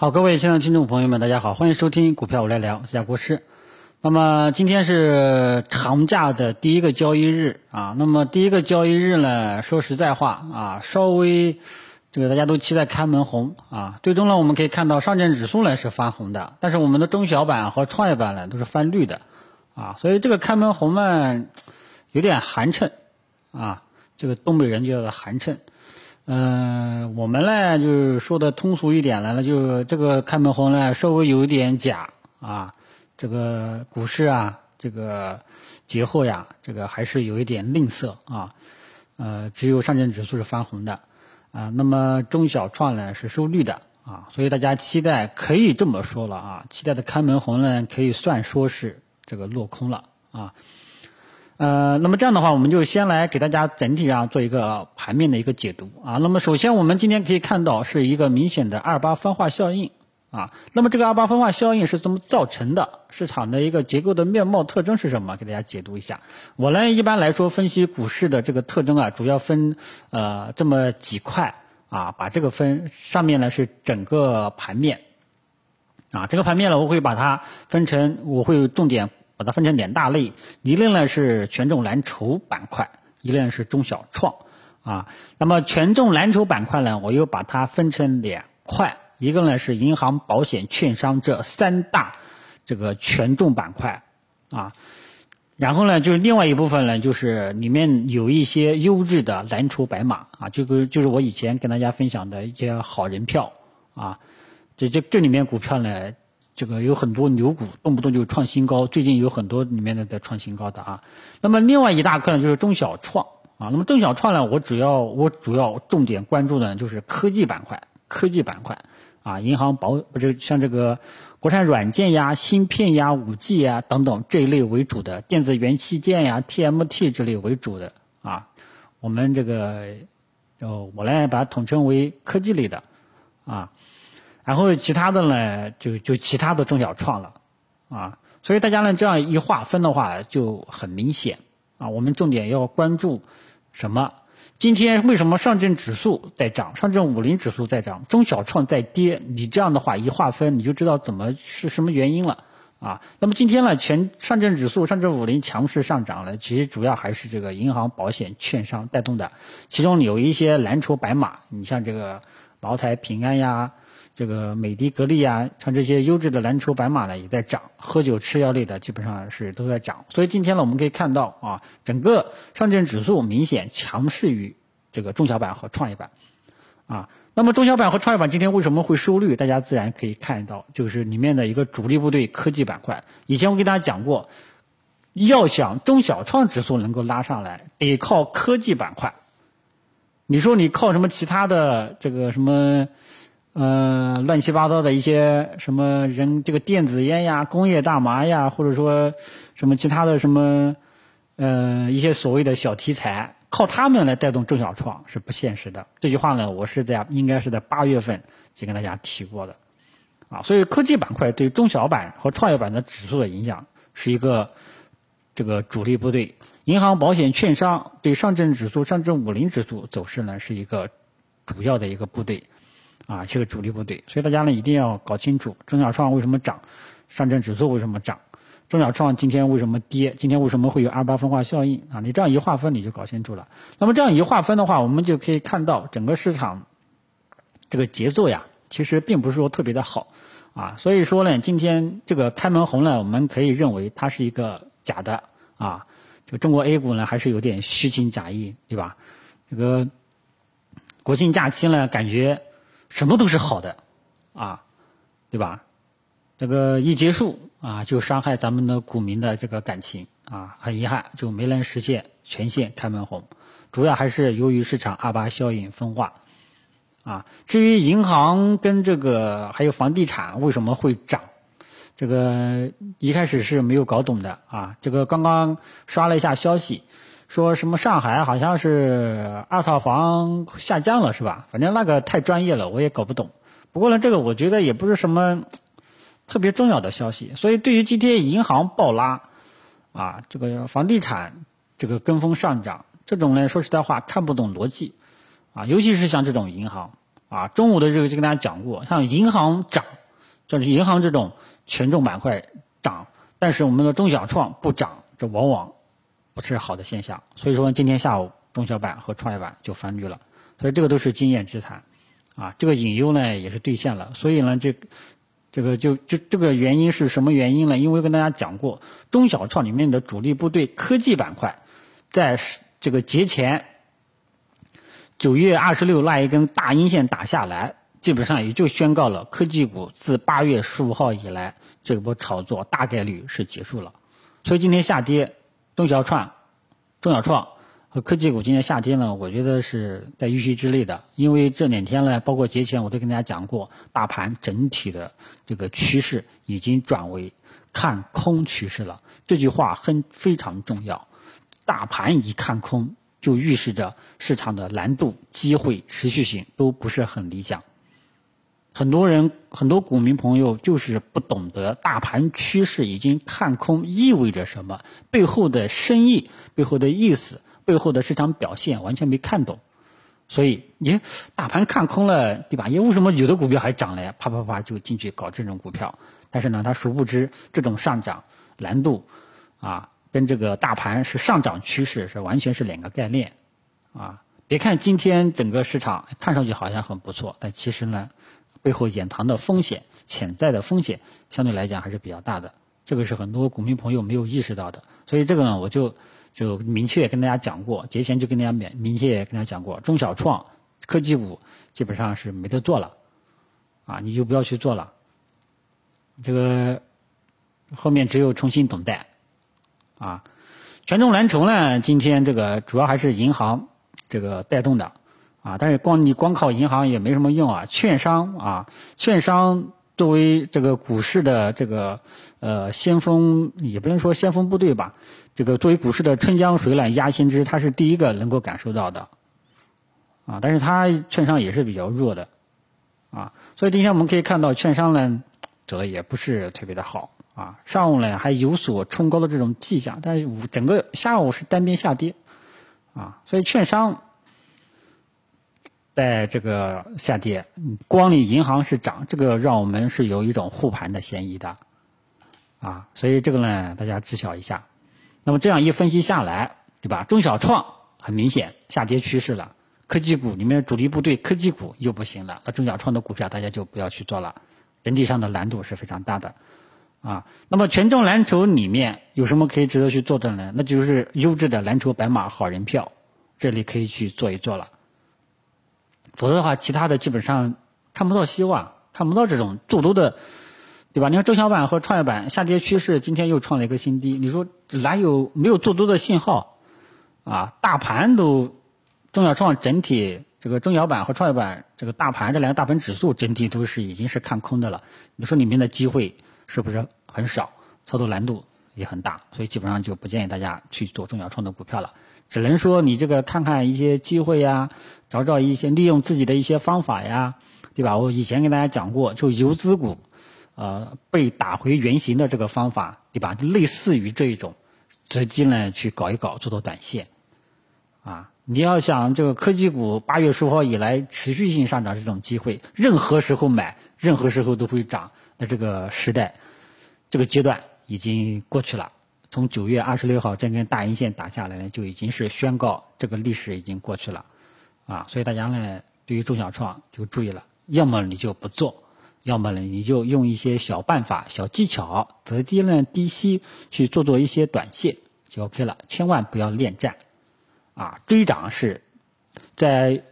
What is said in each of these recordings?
好，各位亲爱的听众朋友们，大家好，欢迎收听股票我来聊，我是家国师。那么今天是长假的第一个交易日啊，那么第一个交易日呢，说实在话啊，稍微这个大家都期待开门红啊，最终呢我们可以看到上证指数呢是翻红的，但是我们的中小板和创业板呢都是翻绿的啊，所以这个开门红呢有点寒碜啊，这个东北人就叫做寒碜。嗯，我们呢就是说的通俗一点来了，那就这个开门红呢稍微有一点假啊，这个股市啊，这个节后呀，这个还是有一点吝啬啊，呃，只有上证指数是翻红的啊，那么中小创呢是收绿的啊，所以大家期待可以这么说了啊，期待的开门红呢可以算说是这个落空了啊。呃，那么这样的话，我们就先来给大家整体上做一个盘面的一个解读啊。那么首先，我们今天可以看到是一个明显的二八分化效应啊。那么这个二八分化效应是怎么造成的？市场的一个结构的面貌特征是什么？给大家解读一下。我呢一般来说分析股市的这个特征啊，主要分呃这么几块啊，把这个分上面呢是整个盘面啊，这个盘面呢我会把它分成，我会重点。把它分成两大类，一类呢是权重蓝筹板块，一类是中小创啊。那么权重蓝筹板块呢，我又把它分成两块，一个呢是银行、保险、券商这三大这个权重板块啊。然后呢，就是另外一部分呢，就是里面有一些优质的蓝筹白马啊，这个就是我以前跟大家分享的一些好人票啊。这这这里面股票呢。这个有很多牛股，动不动就创新高。最近有很多里面的在创新高的啊。那么另外一大块呢，就是中小创啊。那么中小创呢，我主要我主要重点关注的就是科技板块，科技板块啊，银行保不是像这个国产软件呀、芯片呀、五 G 呀等等这一类为主的电子元器件呀、TMT 这类为主的啊。我们这个哦，我来把它统称为科技类的啊。然后其他的呢，就就其他的中小创了，啊，所以大家呢这样一划分的话就很明显啊。我们重点要关注什么？今天为什么上证指数在涨，上证五零指数在涨，中小创在跌？你这样的话一划分，你就知道怎么是什么原因了啊。那么今天呢，全上证指数、上证五零强势上涨了，其实主要还是这个银行、保险、券商带动的，其中有一些蓝筹白马，你像这个茅台、平安呀。这个美的、格力啊，像这些优质的蓝筹白马呢，也在涨。喝酒、吃药类的基本上是都在涨。所以今天呢，我们可以看到啊，整个上证指数明显强势于这个中小板和创业板啊。那么中小板和创业板今天为什么会收绿？大家自然可以看到，就是里面的一个主力部队科技板块。以前我给大家讲过，要想中小创指数能够拉上来，得靠科技板块。你说你靠什么其他的这个什么？嗯，乱七八糟的一些什么人，这个电子烟呀、工业大麻呀，或者说什么其他的什么，呃，一些所谓的小题材，靠他们来带动中小创是不现实的。这句话呢，我是在应该是在八月份就跟大家提过的，啊，所以科技板块对中小板和创业板的指数的影响是一个这个主力部队，银行、保险、券商对上证指数、上证五零指数走势呢是一个主要的一个部队。啊，这个主力部队，所以大家呢一定要搞清楚中小创为什么涨，上证指数为什么涨，中小创今天为什么跌，今天为什么会有二八分化效应啊？你这样一划分你就搞清楚了。那么这样一划分的话，我们就可以看到整个市场这个节奏呀，其实并不是说特别的好啊。所以说呢，今天这个开门红呢，我们可以认为它是一个假的啊。这个中国 A 股呢，还是有点虚情假意，对吧？这个国庆假期呢，感觉。什么都是好的，啊，对吧？这个一结束啊，就伤害咱们的股民的这个感情啊，很遗憾就没能实现全线开门红，主要还是由于市场二八效应分化，啊，至于银行跟这个还有房地产为什么会涨，这个一开始是没有搞懂的啊，这个刚刚刷了一下消息。说什么上海好像是二套房下降了是吧？反正那个太专业了，我也搞不懂。不过呢，这个我觉得也不是什么 特别重要的消息。所以对于今天银行暴拉啊，这个房地产这个跟风上涨，这种呢说实在话看不懂逻辑啊，尤其是像这种银行啊，中午的这个就跟大家讲过，像银行涨，就是银行这种权重板块涨，但是我们的中小创不涨，这往往是好的现象。所以说今天下午中小板和创业板就翻绿了，所以这个都是经验之谈，啊，这个隐忧呢也是兑现了。所以呢，这这个就就这个原因是什么原因呢？因为跟大家讲过，中小创里面的主力部队科技板块，在这个节前。九月二十六那一根大阴线打下来，基本上也就宣告了科技股自八月十五号以来这波炒作大概率是结束了。所以今天下跌，中小创、中小创和科技股今天下跌呢，我觉得是在预期之内的。因为这两天呢，包括节前我都跟大家讲过，大盘整体的这个趋势已经转为看空趋势了。这句话很非常重要，大盘一看空。就预示着市场的难度、机会、持续性都不是很理想。很多人、很多股民朋友就是不懂得大盘趋势已经看空意味着什么，背后的深意、背后的意思、背后的市场表现完全没看懂。所以，你大盘看空了，对吧？因为什么有的股票还涨了呀？啪啪啪就进去搞这种股票，但是呢，他殊不知这种上涨难度啊。跟这个大盘是上涨趋势是完全是两个概念，啊，别看今天整个市场看上去好像很不错，但其实呢，背后隐藏的风险、潜在的风险相对来讲还是比较大的，这个是很多股民朋友没有意识到的。所以这个呢，我就就明确跟大家讲过，节前就跟大家明明确跟大家讲过，中小创科技股基本上是没得做了，啊，你就不要去做了，这个后面只有重新等待。啊，权重蓝筹呢？今天这个主要还是银行这个带动的，啊，但是光你光靠银行也没什么用啊。券商啊，券商作为这个股市的这个呃先锋，也不能说先锋部队吧，这个作为股市的春江水暖鸭先知，它是第一个能够感受到的，啊，但是它券商也是比较弱的，啊，所以今天我们可以看到券商呢走的也不是特别的好。啊，上午呢还有所冲高的这种迹象，但是午整个下午是单边下跌，啊，所以券商在这个下跌，光里银行是涨，这个让我们是有一种护盘的嫌疑的，啊，所以这个呢大家知晓一下。那么这样一分析下来，对吧？中小创很明显下跌趋势了，科技股里面主力部队科技股又不行了，那中小创的股票大家就不要去做了，整体上的难度是非常大的。啊，那么权重蓝筹里面有什么可以值得去做的呢？那就是优质的蓝筹白马好人票，这里可以去做一做了。否则的话，其他的基本上看不到希望，看不到这种做多的，对吧？你看中小板和创业板下跌趋势，今天又创了一个新低，你说哪有没有做多的信号？啊，大盘都中小创整体这个中小板和创业板这个大盘这两个大盘指数整体都是已经是看空的了，你说里面的机会？是不是很少？操作难度也很大，所以基本上就不建议大家去做中小创的股票了。只能说你这个看看一些机会呀，找找一些利用自己的一些方法呀，对吧？我以前跟大家讲过，就游资股，呃，被打回原形的这个方法，对吧？类似于这一种，直接呢去搞一搞，做做短线。啊，你要想这个科技股八月十五号以来持续性上涨这种机会，任何时候买，任何时候都会涨。那这个时代，这个阶段已经过去了。从九月二十六号这根大阴线打下来呢，就已经是宣告这个历史已经过去了，啊，所以大家呢，对于中小创就注意了，要么你就不做，要么呢你就用一些小办法、小技巧，择机呢低吸去做做一些短线就 OK 了，千万不要恋战，啊，追涨是在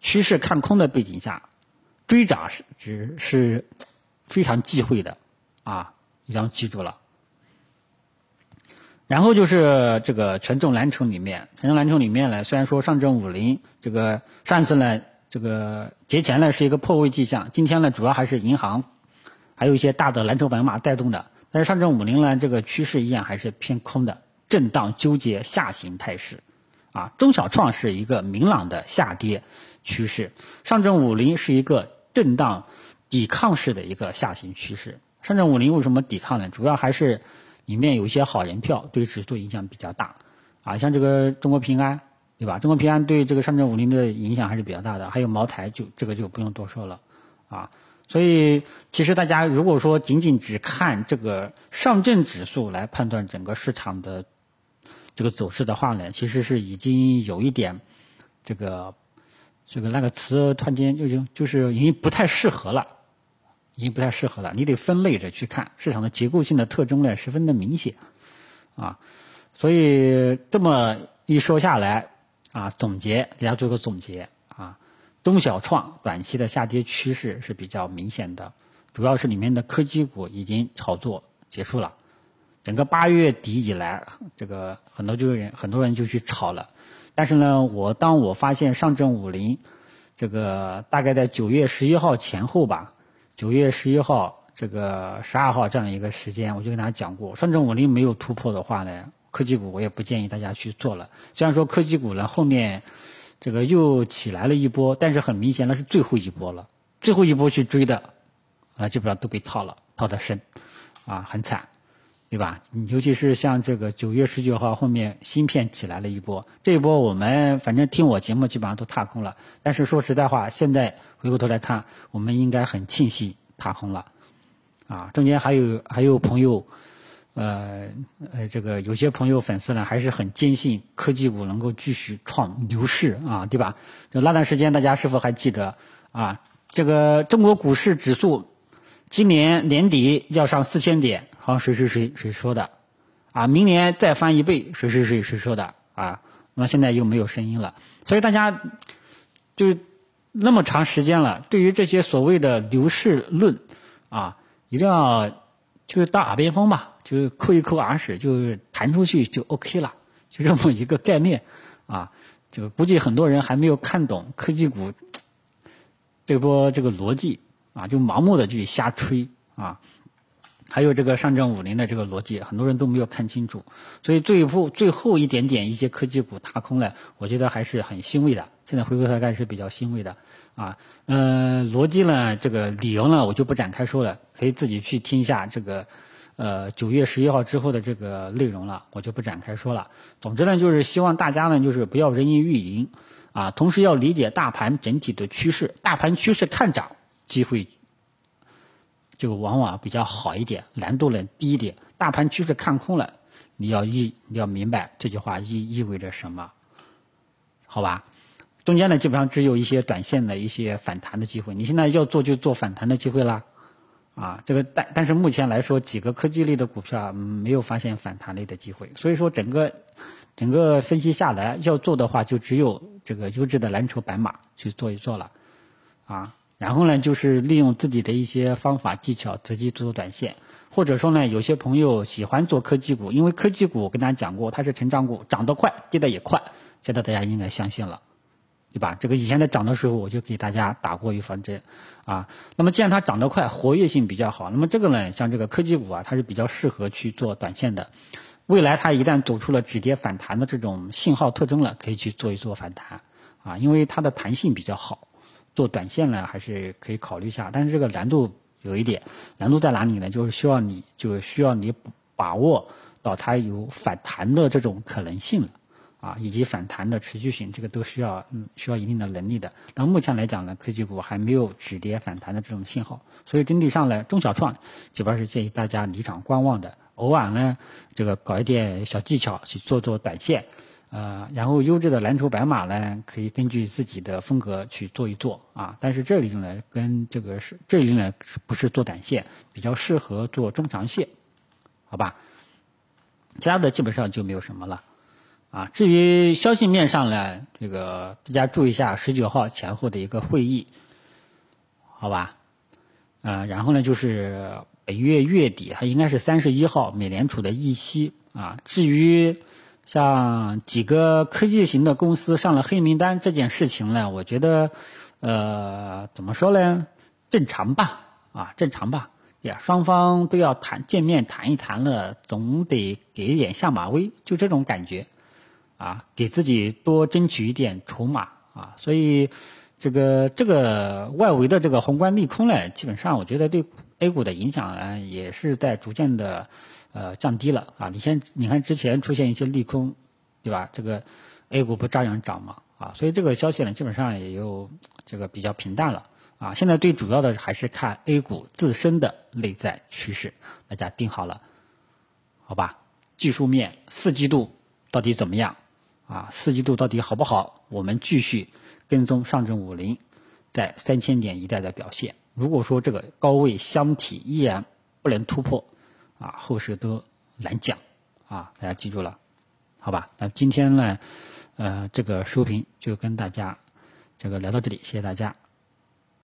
趋势看空的背景下，追涨是只是。非常忌讳的，啊，一定要记住了。然后就是这个权重蓝筹里面，权重蓝筹里面呢，虽然说上证五零这个上次呢，这个节前呢是一个破位迹象，今天呢主要还是银行，还有一些大的蓝筹白马带动的，但是上证五零呢这个趋势依然还是偏空的，震荡纠结下行态势，啊，中小创是一个明朗的下跌趋势，上证五零是一个震荡。抵抗式的一个下行趋势，上证五零为什么抵抗呢？主要还是里面有一些好人票对指数影响比较大，啊，像这个中国平安，对吧？中国平安对这个上证五零的影响还是比较大的，还有茅台就这个就不用多说了啊。所以其实大家如果说仅仅只看这个上证指数来判断整个市场的这个走势的话呢，其实是已经有一点这个这个那个词突然间就就就是已经不太适合了，已经不太适合了。你得分类着去看市场的结构性的特征呢，十分的明显啊。所以这么一说下来。啊，总结，给大家做个总结啊。中小创短期的下跌趋势是比较明显的，主要是里面的科技股已经炒作结束了。整个八月底以来，这个很多就人很多人就去炒了。但是呢，我当我发现上证五零这个大概在九月十一号前后吧，九月十一号这个十二号这样一个时间，我就跟大家讲过，上证五零没有突破的话呢。科技股我也不建议大家去做了。虽然说科技股呢后面这个又起来了一波，但是很明显那是最后一波了。最后一波去追的啊，基本上都被套了，套的深啊，很惨，对吧？尤其是像这个九月十九号后面芯片起来了一波，这一波我们反正听我节目基本上都踏空了。但是说实在话，现在回过头来看，我们应该很庆幸踏空了啊。中间还有还有朋友。呃呃，这个有些朋友粉丝呢还是很坚信科技股能够继续创牛市啊，对吧？就那段时间大家是否还记得啊？这个中国股市指数今年年底要上四千点，好谁谁谁谁说的啊？明年再翻一倍，谁谁谁谁说的啊？那现在又没有声音了，所以大家就那么长时间了，对于这些所谓的牛市论啊，一定要。就是当耳边风吧，就是抠一抠耳屎，就是弹出去就 OK 了，就这么一个概念啊。就估计很多人还没有看懂科技股 这波这个逻辑啊，就盲目的去瞎吹啊。还有这个上证五零的这个逻辑，很多人都没有看清楚，所以最后最后一点点一些科技股踏空了，我觉得还是很欣慰的。现在回过头来看是比较欣慰的啊。嗯，逻辑呢，这个理由呢，我就不展开说了，可以自己去听一下这个呃九月十一号之后的这个内容了，我就不展开说了。总之呢，就是希望大家呢，就是不要人云亦云啊，同时要理解大盘整体的趋势，大盘趋势看涨机会。就往往比较好一点，难度呢低一点。大盘趋势看空了，你要意你要明白这句话意意味着什么，好吧？中间呢基本上只有一些短线的一些反弹的机会。你现在要做就做反弹的机会啦，啊，这个但但是目前来说几个科技类的股票没有发现反弹类的机会，所以说整个整个分析下来要做的话，就只有这个优质的蓝筹白马去做一做了，啊。然后呢，就是利用自己的一些方法技巧，直接做短线，或者说呢，有些朋友喜欢做科技股，因为科技股我跟大家讲过，它是成长股，涨得快，跌得也快，现在大家应该相信了，对吧？这个以前在涨的时候，我就给大家打过预防针，啊，那么既然它涨得快，活跃性比较好，那么这个呢，像这个科技股啊，它是比较适合去做短线的，未来它一旦走出了止跌反弹的这种信号特征了，可以去做一做反弹，啊，因为它的弹性比较好。做短线呢，还是可以考虑一下，但是这个难度有一点，难度在哪里呢？就是需要你，就需要你把握到它有反弹的这种可能性了，啊，以及反弹的持续性，这个都需要，嗯，需要一定的能力的。那目前来讲呢，科技股还没有止跌反弹的这种信号，所以整体上呢，中小创这边是建议大家离场观望的，偶尔呢，这个搞一点小技巧去做做短线。呃，然后优质的蓝筹白马呢，可以根据自己的风格去做一做啊。但是这里呢，跟这个是这里呢，不是做短线，比较适合做中长线，好吧？其他的基本上就没有什么了啊。至于消息面上呢，这个大家注意一下十九号前后的一个会议，好吧？呃，然后呢，就是本月月底，它应该是三十一号美联储的议息啊。至于像几个科技型的公司上了黑名单这件事情呢，我觉得，呃，怎么说呢？正常吧，啊，正常吧。呀，双方都要谈见面谈一谈了，总得给一点下马威，就这种感觉，啊，给自己多争取一点筹码啊。所以，这个这个外围的这个宏观利空呢，基本上我觉得对 A 股的影响呢，也是在逐渐的。呃，降低了啊！你先你看之前出现一些利空，对吧？这个 A 股不照样涨吗？啊，所以这个消息呢，基本上也就这个比较平淡了啊。现在最主要的还是看 A 股自身的内在趋势，大家定好了，好吧？技术面四季度到底怎么样？啊，四季度到底好不好？我们继续跟踪上证五零在三千点一带的表现。如果说这个高位箱体依然不能突破，啊，后世都难讲啊！大家记住了，好吧？那今天呢，呃，这个收评就跟大家这个聊到这里，谢谢大家。